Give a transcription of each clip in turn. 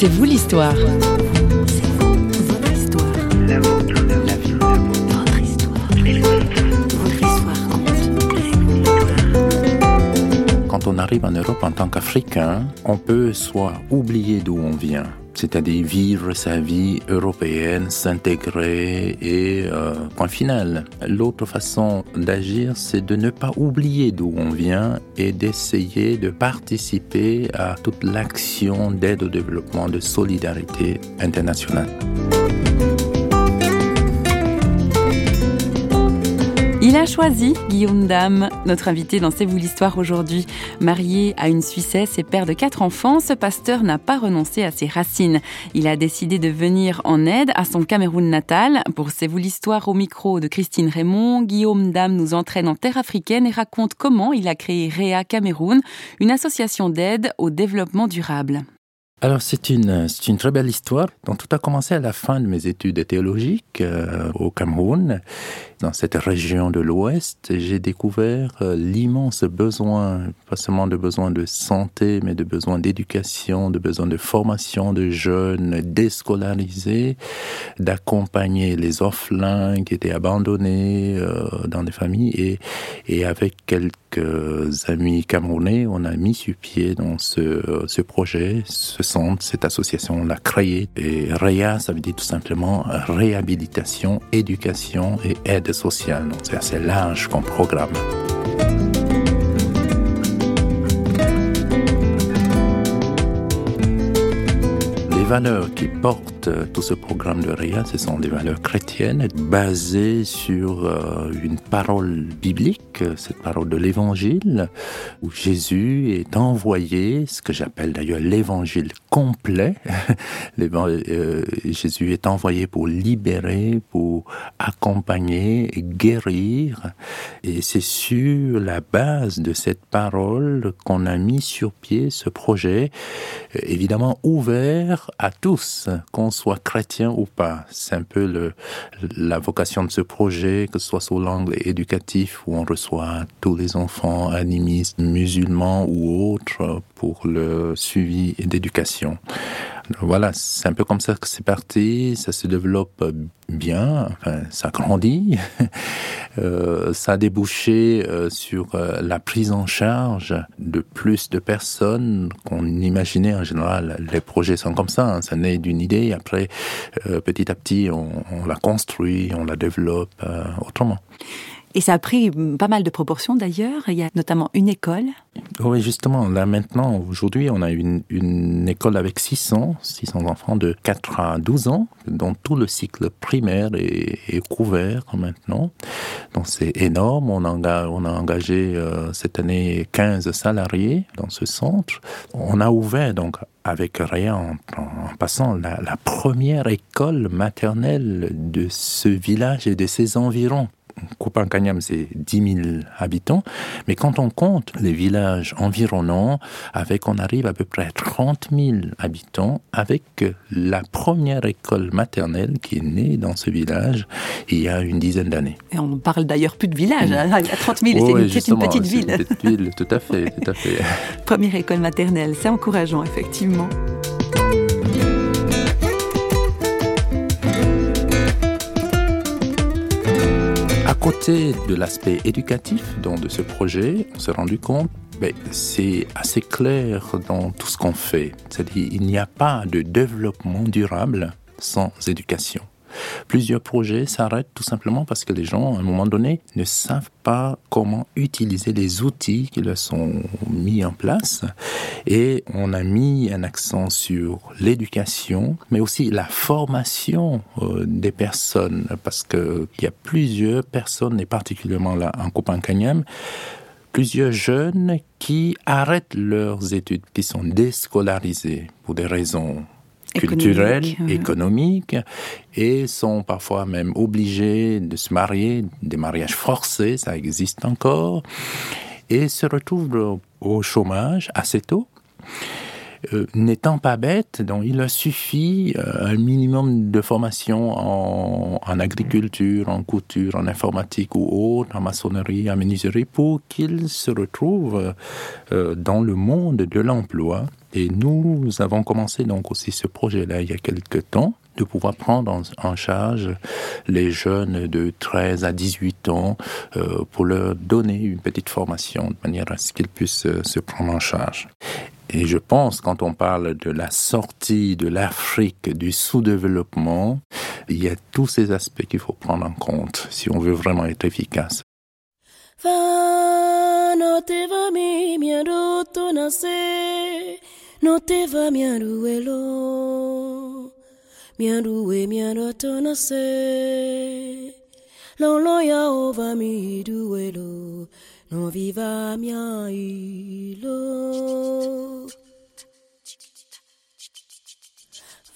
C'est vous l'histoire. Quand on arrive en Europe en tant qu'Africain, on peut soit oublier d'où on vient, c'est-à-dire vivre sa vie européenne, s'intégrer et euh, point final. L'autre façon d'agir, c'est de ne pas oublier d'où on vient et d'essayer de participer à toute l'action d'aide au développement de solidarité internationale. A choisi Guillaume Dame, notre invité dans C'est vous l'histoire aujourd'hui. Marié à une Suissesse et père de quatre enfants, ce pasteur n'a pas renoncé à ses racines. Il a décidé de venir en aide à son Cameroun natal. Pour C'est vous l'histoire au micro de Christine Raymond, Guillaume Dame nous entraîne en terre africaine et raconte comment il a créé Réa Cameroun, une association d'aide au développement durable. Alors c'est une, une très belle histoire. Donc tout a commencé à la fin de mes études théologiques euh, au Cameroun dans cette région de l'Ouest, j'ai découvert euh, l'immense besoin, pas seulement de besoin de santé, mais de besoin d'éducation, de besoin de formation de jeunes déscolarisés, d'accompagner les orphelins qui étaient abandonnés euh, dans des familles. Et, avec quelques amis camerounais, on a mis sur pied dans ce, ce projet, ce centre, cette association, on l'a créé. Et REA, ça veut dire tout simplement réhabilitation, éducation et aide social, Donc c'est assez large comme programme. Valeurs qui portent tout ce programme de RIA, ce sont des valeurs chrétiennes basées sur euh, une parole biblique, cette parole de l'évangile, où Jésus est envoyé, ce que j'appelle d'ailleurs l'évangile complet. Euh, Jésus est envoyé pour libérer, pour accompagner, guérir. Et c'est sur la base de cette parole qu'on a mis sur pied ce projet, euh, évidemment ouvert à tous, qu'on soit chrétien ou pas. C'est un peu le, la vocation de ce projet, que ce soit sous l'angle éducatif, où on reçoit tous les enfants animistes, musulmans ou autres, pour le suivi d'éducation. Voilà, c'est un peu comme ça que c'est parti, ça se développe bien, enfin, ça grandit, euh, ça a débouché euh, sur euh, la prise en charge de plus de personnes qu'on imaginait en général. Les projets sont comme ça, hein, ça naît d'une idée, après petit à petit on, on, la construit, on la développe autrement. Et ça a pris pas mal de proportions d'ailleurs. Il y a notamment une école. Oui, justement, là maintenant, aujourd'hui, on a une, école avec 600, 600 enfants de 4 à 12 ans, dont tout le cycle primaire est, couvert maintenant. Donc c'est énorme. On a, on a engagé euh, cette année 15 salariés dans ce centre. On a ouvert donc avec rien en, passant la première école maternelle de ce village et de ses environs. Kanyam, c'est 10 000 habitants. Mais quand on compte les villages environnants, avec, on arrive à peu près à 30 000 habitants avec la première école maternelle qui est née dans ce village il y a une dizaine d'années. Et on parle d'ailleurs plus de village. Hein. À 30 000, c'est une, petite ville. Une petite ville, tout à fait, tout à fait. première école maternelle, c'est encourageant, effectivement. Côté de l'aspect éducatif donc, de ce projet, on s'est rendu compte ben, c'est assez clair dans tout ce qu'on fait. C'est-à-dire il n'y a pas de développement durable sans éducation. Plusieurs projets s'arrêtent tout simplement parce que les gens, à un moment donné, ne savent pas comment utiliser les outils qui leur sont mis en place. Et on a mis un accent sur l'éducation, mais aussi la formation euh, des personnes, parce qu'il y a plusieurs personnes, et particulièrement là en Copancaniam, plusieurs jeunes qui arrêtent leurs études, qui sont déscolarisés pour des raisons culturelles, économiques, et sont parfois même obligés de se marier, des mariages forcés, ça existe encore, et se retrouvent au chômage assez tôt. Euh, n'étant pas bête, donc il leur suffit euh, un minimum de formation en, agriculture, en couture, en informatique ou autre, en maçonnerie, en menuiserie, pour qu'ils se retrouvent euh, dans le monde de l'emploi. Et nous avons commencé donc aussi ce projet-là il y a quelques temps de pouvoir prendre en, charge les jeunes de 13 à 18 ans euh, pour leur donner une petite formation de manière à ce qu'ils puissent se prendre en charge. Et je pense, quand on parle de la sortie de l'Afrique du sous-développement, il y a tous ces aspects qu'il faut prendre en compte si on veut vraiment être efficace. non viva mia ilo.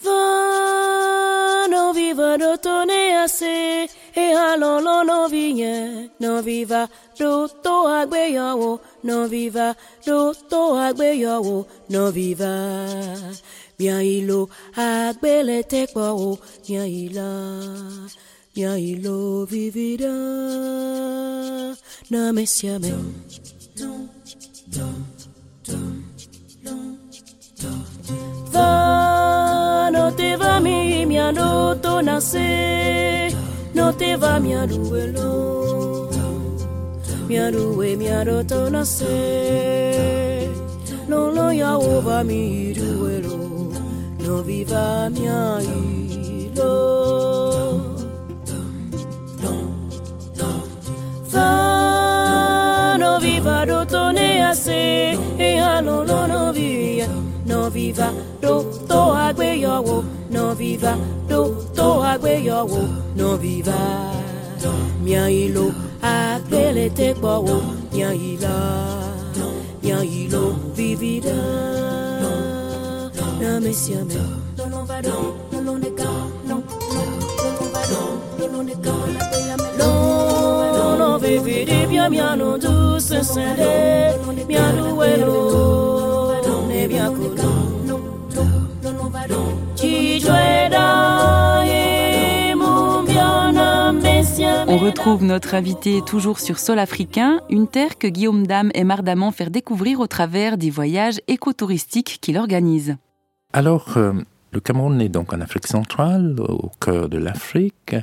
Va, non viva do tone ase, e alolo non vigne, non viva do to agbeyawo, non viva do to agbeyawo, non viva mia ilo agbele tekwa o, mia ila, mia ilo vivida. Name siame. Va, no te va mi mi anoto nace, no te va mi aruelo. Mi arue mi anoto nace, no lo ya ova mi duelo, no viva mi aruelo. se ehano lo no vivia no viva do to agbe yo no viva do to agbe yo wo no viva. Mia ilo agbele te po wo mia ilo mia ilo vivida na mesia me no no va do se On retrouve notre invité toujours sur sol africain, une terre que Guillaume Dame aime ardemment faire découvrir au travers des voyages écotouristiques qu'il organise. Alors, euh, le Cameroun est donc en Afrique centrale, au cœur de l'Afrique,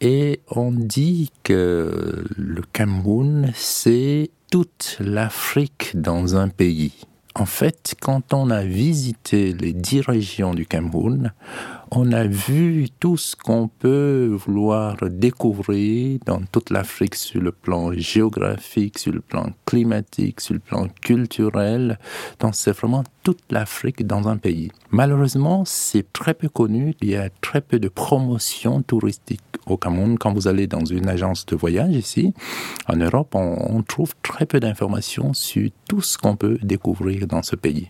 et on dit que le Cameroun, c'est toute l'Afrique dans un pays. En fait, quand on a visité les dix régions du Cameroun, on a vu tout ce qu'on peut vouloir découvrir dans toute l'Afrique sur le plan géographique, sur le plan climatique, sur le plan culturel. Donc c'est vraiment toute l'Afrique dans un pays. Malheureusement, c'est très peu connu. Il y a très peu de promotion touristique au Cameroun. Quand vous allez dans une agence de voyage ici, en Europe, on, trouve très peu d'informations sur tout ce qu'on peut découvrir dans ce pays.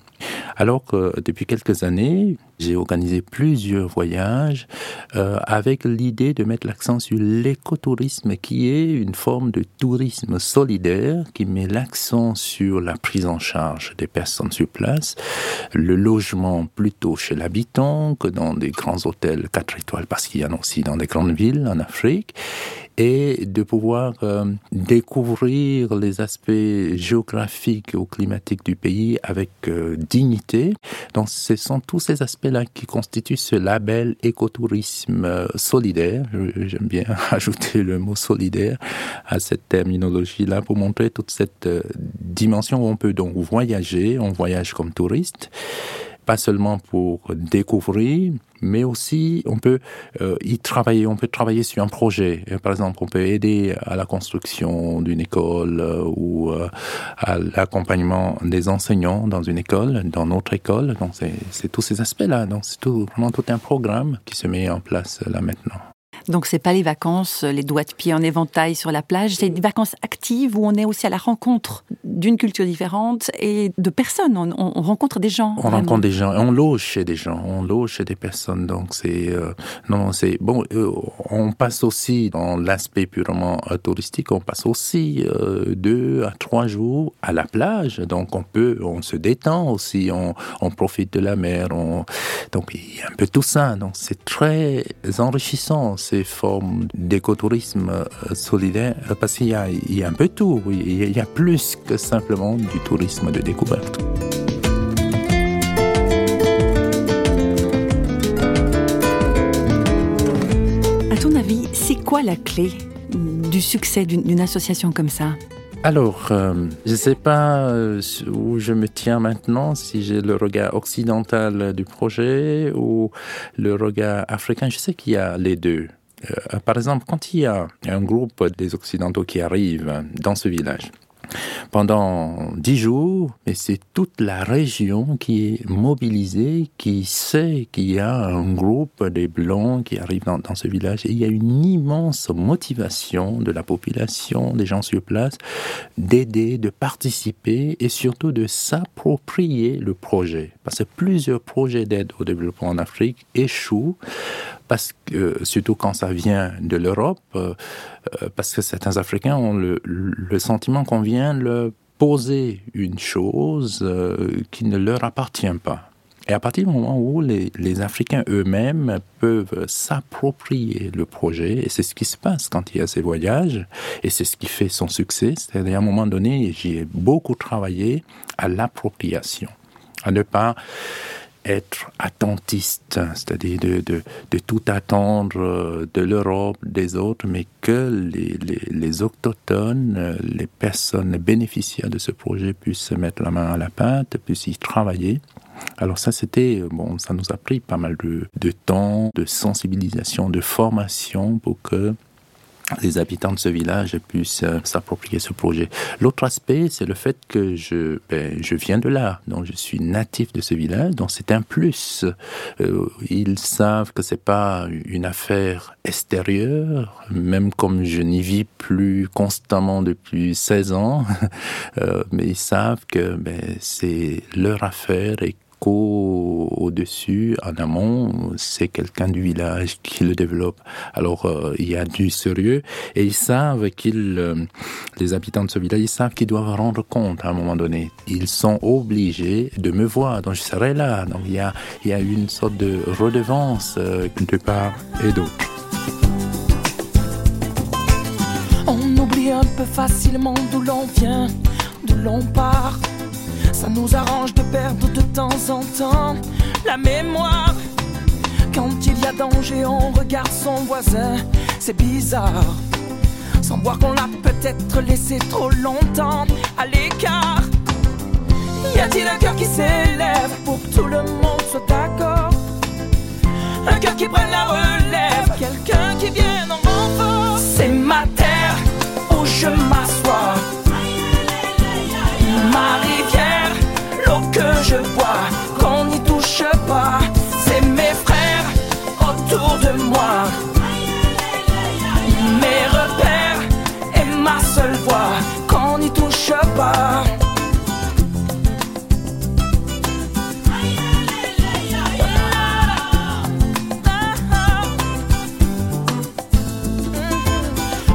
Alors que depuis quelques années, j'ai organisé plusieurs voyages euh, avec l'idée de mettre l'accent sur l'écotourisme qui est une forme de tourisme solidaire qui met l'accent sur la prise en charge des personnes sur place, le logement plutôt chez l'habitant que dans des grands hôtels 4 étoiles parce qu'il y en a aussi dans des grandes villes en Afrique et de pouvoir euh, découvrir les aspects géographiques ou climatiques du pays avec euh, dignité. Donc ce sont tous ces aspects-là qui constituent ce label écotourisme euh, solidaire. J'aime bien ajouter le mot solidaire à cette terminologie-là pour montrer toute cette dimension où on peut donc voyager, on voyage comme touriste pas seulement pour découvrir, mais aussi on peut euh, y travailler, on peut travailler sur un projet. Par exemple, on peut aider à la construction d'une école euh, ou euh, à l'accompagnement des enseignants dans une école, dans notre école. Donc c'est tous ces aspects-là. Donc c'est tout, vraiment tout un programme qui se met en place là maintenant. Donc c'est pas les vacances, les doigts de pied en éventail sur la plage, c'est des vacances actives où on est aussi à la rencontre d'une culture différente et de personnes. On, rencontre des gens. On rencontre des gens, on loge chez des gens, on loge chez des personnes. Donc c'est euh, non, c'est bon. Euh, on passe aussi dans l'aspect purement euh, touristique, on passe aussi deux à trois jours à la plage. Donc on peut, on se détend aussi, on, on profite de la mer. On, donc il y a un peu tout ça. Donc c'est très enrichissant ces formes d'écotourisme solidaire parce qu'il y a, il y a un peu tout. Il y a plus que simplement du tourisme de découverte. À ton avis, c'est quoi la clé du succès d'une association comme ça? Alors, euh, je ne sais pas euh, où je me tiens maintenant, si j'ai le regard occidental du projet ou le regard africain. Je sais qu'il y a les deux. Euh, par exemple, quand il y a un groupe des Occidentaux qui arrive dans ce village, pendant dix jours, c'est toute la région qui est mobilisée, qui sait qu'il y a un groupe des Blancs qui arrive dans, dans, ce village. Et il y a une immense motivation de la population, des gens sur place, d'aider, de participer et surtout de s'approprier le projet. Parce que plusieurs projets d'aide au développement en Afrique échouent parce que, surtout quand ça vient de l'Europe, euh, euh, parce que certains Africains ont le, sentiment qu'on vient leur poser une chose euh, qui ne leur appartient pas. Et à partir du moment où les, les Africains eux-mêmes peuvent s'approprier le projet, et c'est ce qui se passe quand il y a ces voyages, et c'est ce qui fait son succès, c'est-à-dire à un moment donné, j'y ai beaucoup travaillé à l'appropriation, à ne pas être attentiste, c'est-à-dire de, tout attendre euh, de l'Europe, des autres, mais que les, les, les, autochtones, euh, les personnes bénéficiaires de ce projet puissent se mettre la main à la pâte, puissent y travailler. Alors ça, c'était, bon, ça nous a pris pas mal de temps, de sensibilisation, de formation pour que les habitants de ce village puissent euh, s'approprier ce projet. L'autre aspect, c'est le fait que je, ben, je viens de là, donc je suis natif de ce village, donc c'est un plus. Euh, ils savent que c'est pas une affaire extérieure, même comme je n'y vis plus constamment depuis 16 ans, euh, mais ils savent que ben, c'est leur affaire et qu'au-dessus, en amont, c'est quelqu'un du village qui le développe. Alors, euh, il y a du sérieux et ils savent qu'ils, euh, les habitants de ce village, ils savent qu'ils doivent rendre compte à un moment donné. Ils sont obligés de me voir, donc je serai là. Donc, il y a, il y a une sorte de redevance euh, de part et d'autre. On oublie un peu facilement d'où l'on vient, d'où l'on part. Ça nous arrange de perdre de temps en temps la mémoire. Quand il y a danger, on regarde son voisin. C'est bizarre. Sans voir qu'on l'a peut-être laissé trop longtemps à l'écart. Y a-t-il un cœur qui s'élève pour que tout le monde soit d'accord? Un cœur qui prenne la relève, quelqu'un qui vienne en renfort. C'est ma terre où je m'assois. Je bois, qu'on n'y touche pas. C'est mes frères autour de moi. Mes repères et ma seule voix, qu'on n'y touche pas.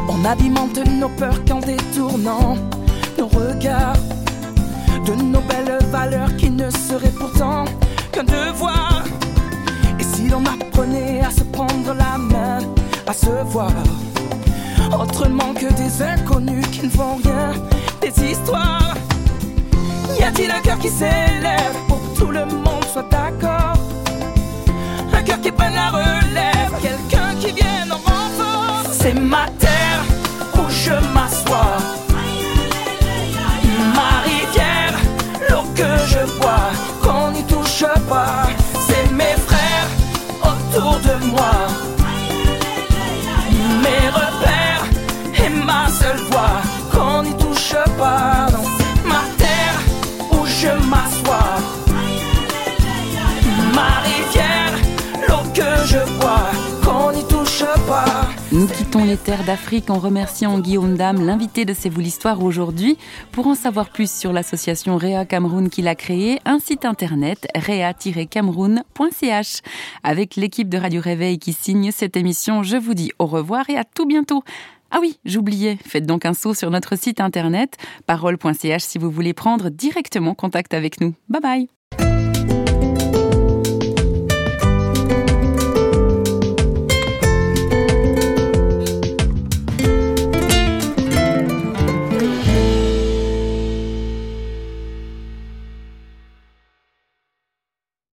On abimente nos peurs qu'en détournant nos regards de nos belles valeurs qui ne seraient pourtant qu'un devoir. Et si l'on apprenait à se prendre la main, à se voir, autrement que des inconnus qui ne font rien, des histoires. Y a-t-il un cœur qui s'élève pour que tout le monde soit d'accord? Un cœur qui prenne la relève, quelqu'un qui vienne en renfort. C'est ma terre où je m'assois. Nous quittons les terres d'Afrique en remerciant Guillaume Dame, l'invité de C'est vous l'histoire aujourd'hui. Pour en savoir plus sur l'association Réa Cameroun qu'il a créée, un site internet réa-cameroun.ch. Avec l'équipe de Radio Réveil qui signe cette émission, je vous dis au revoir et à tout bientôt. Ah oui, j'oubliais, faites donc un saut sur notre site internet parole.ch si vous voulez prendre directement contact avec nous. Bye bye